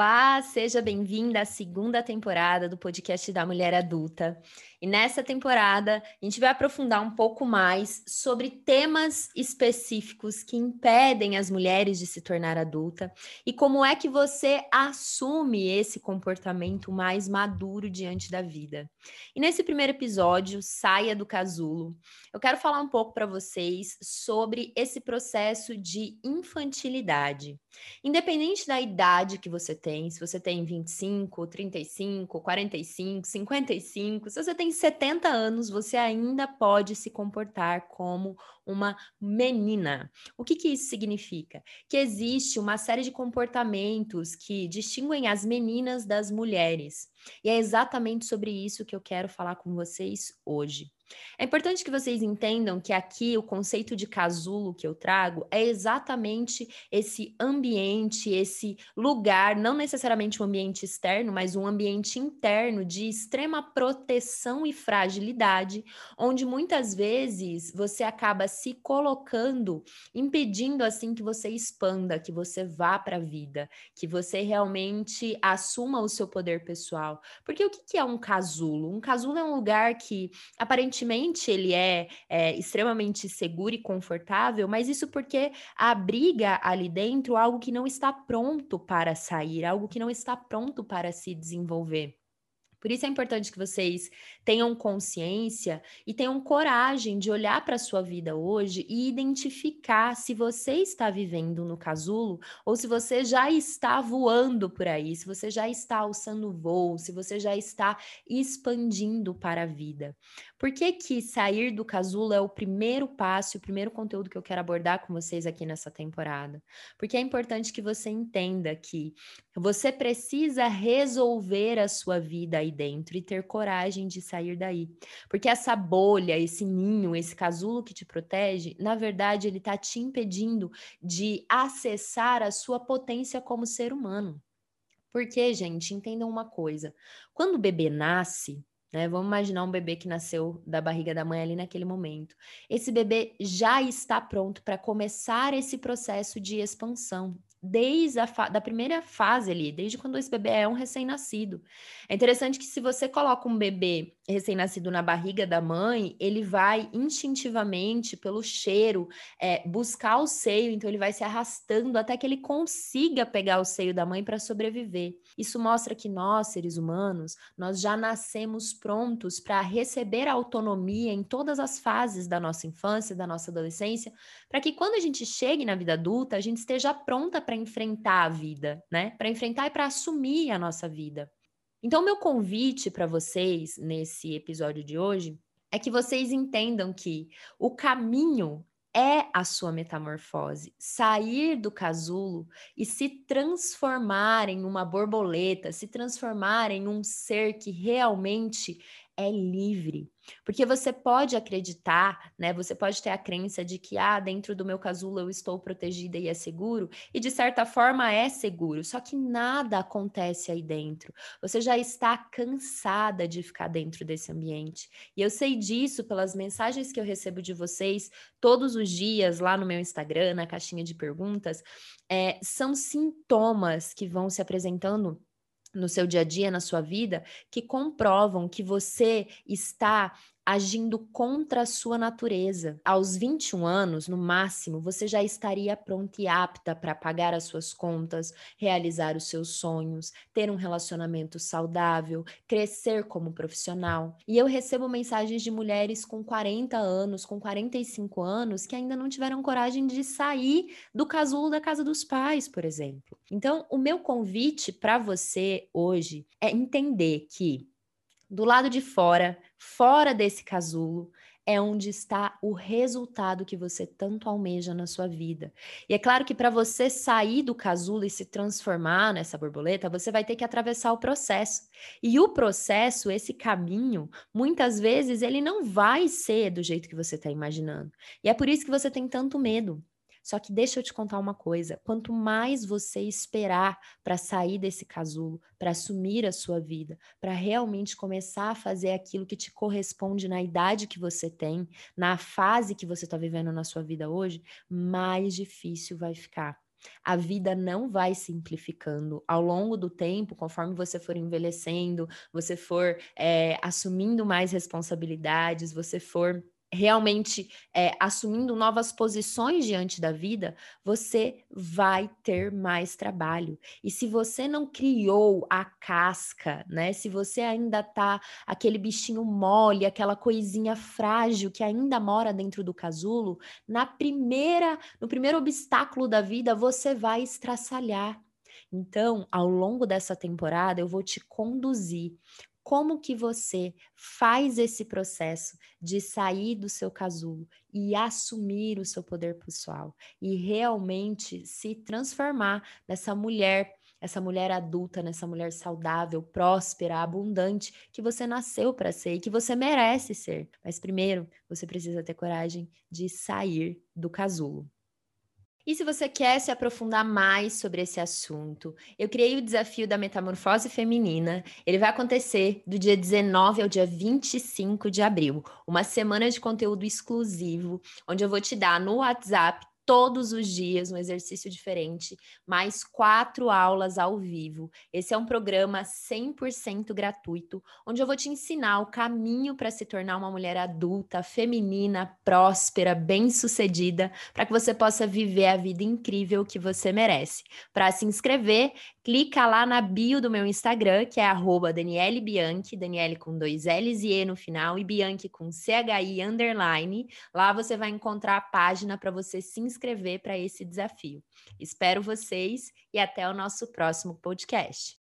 lá Seja bem-vinda à segunda temporada do podcast da Mulher Adulta. E nessa temporada, a gente vai aprofundar um pouco mais sobre temas específicos que impedem as mulheres de se tornar adulta e como é que você assume esse comportamento mais maduro diante da vida. E nesse primeiro episódio, Saia do Casulo, eu quero falar um pouco para vocês sobre esse processo de infantilidade. Independente da idade que você tem, se você tem 25, 35, 45, 55, se você tem 70 anos, você ainda pode se comportar como uma menina. O que, que isso significa? Que existe uma série de comportamentos que distinguem as meninas das mulheres. E é exatamente sobre isso que eu quero falar com vocês hoje. É importante que vocês entendam que aqui o conceito de casulo que eu trago é exatamente esse ambiente, esse lugar, não necessariamente um ambiente externo, mas um ambiente interno de extrema proteção e fragilidade, onde muitas vezes você acaba se colocando, impedindo assim que você expanda, que você vá para a vida, que você realmente assuma o seu poder pessoal. Porque o que é um casulo? Um casulo é um lugar que aparentemente aparentemente ele é, é, extremamente seguro e confortável, mas isso porque abriga ali dentro algo que não está pronto para sair, algo que não está pronto para se desenvolver. Por isso é importante que vocês tenham consciência e tenham coragem de olhar para a sua vida hoje e identificar se você está vivendo no casulo ou se você já está voando por aí, se você já está alçando voo, se você já está expandindo para a vida. Por que, que sair do casulo é o primeiro passo, o primeiro conteúdo que eu quero abordar com vocês aqui nessa temporada? Porque é importante que você entenda que você precisa resolver a sua vida dentro e ter coragem de sair daí. Porque essa bolha, esse ninho, esse casulo que te protege, na verdade, ele está te impedindo de acessar a sua potência como ser humano. Porque, gente, entendam uma coisa: quando o bebê nasce, né? Vamos imaginar um bebê que nasceu da barriga da mãe ali naquele momento. Esse bebê já está pronto para começar esse processo de expansão, desde a da primeira fase ali, desde quando esse bebê é um recém-nascido. É interessante que se você coloca um bebê recém-nascido na barriga da mãe, ele vai instintivamente, pelo cheiro, é, buscar o seio, então ele vai se arrastando até que ele consiga pegar o seio da mãe para sobreviver. Isso mostra que nós, seres humanos, nós já nascemos prontos para receber a autonomia em todas as fases da nossa infância, da nossa adolescência, para que quando a gente chegue na vida adulta, a gente esteja pronta para enfrentar a vida, né? Para enfrentar e para assumir a nossa vida. Então, meu convite para vocês nesse episódio de hoje é que vocês entendam que o caminho é a sua metamorfose, sair do casulo e se transformar em uma borboleta, se transformar em um ser que realmente é livre. Porque você pode acreditar, né? Você pode ter a crença de que, ah, dentro do meu casulo eu estou protegida e é seguro, e de certa forma é seguro, só que nada acontece aí dentro. Você já está cansada de ficar dentro desse ambiente. E eu sei disso pelas mensagens que eu recebo de vocês todos os dias lá no meu Instagram, na caixinha de perguntas. É, são sintomas que vão se apresentando no seu dia a dia, na sua vida, que comprovam que você está agindo contra a sua natureza. Aos 21 anos, no máximo, você já estaria pronta e apta para pagar as suas contas, realizar os seus sonhos, ter um relacionamento saudável, crescer como profissional. E eu recebo mensagens de mulheres com 40 anos, com 45 anos, que ainda não tiveram coragem de sair do casulo da casa dos pais, por exemplo. Então, o meu convite para você hoje é entender que do lado de fora, fora desse casulo, é onde está o resultado que você tanto almeja na sua vida. E é claro que para você sair do casulo e se transformar nessa borboleta, você vai ter que atravessar o processo. E o processo, esse caminho, muitas vezes ele não vai ser do jeito que você está imaginando. E é por isso que você tem tanto medo. Só que deixa eu te contar uma coisa: quanto mais você esperar para sair desse casulo, para assumir a sua vida, para realmente começar a fazer aquilo que te corresponde na idade que você tem, na fase que você está vivendo na sua vida hoje, mais difícil vai ficar. A vida não vai simplificando ao longo do tempo, conforme você for envelhecendo, você for é, assumindo mais responsabilidades, você for realmente é, assumindo novas posições diante da vida, você vai ter mais trabalho. E se você não criou a casca, né? Se você ainda tá aquele bichinho mole, aquela coisinha frágil que ainda mora dentro do casulo, na primeira, no primeiro obstáculo da vida, você vai estraçalhar. Então, ao longo dessa temporada, eu vou te conduzir como que você faz esse processo de sair do seu casulo e assumir o seu poder pessoal e realmente se transformar nessa mulher, essa mulher adulta, nessa mulher saudável, próspera, abundante que você nasceu para ser e que você merece ser. Mas primeiro, você precisa ter coragem de sair do casulo. E se você quer se aprofundar mais sobre esse assunto, eu criei o desafio da metamorfose feminina. Ele vai acontecer do dia 19 ao dia 25 de abril, uma semana de conteúdo exclusivo, onde eu vou te dar no WhatsApp todos os dias um exercício diferente, mais quatro aulas ao vivo. Esse é um programa 100% gratuito, onde eu vou te ensinar o caminho para se tornar uma mulher adulta, feminina, próspera, bem-sucedida, para que você possa viver a vida incrível que você merece. Para se inscrever, clica lá na bio do meu Instagram, que é arroba Daniele Bianchi, Daniele com dois L's e E no final, e Bianchi com CHI underline. Lá você vai encontrar a página para você se inscrever para esse desafio. Espero vocês e até o nosso próximo podcast.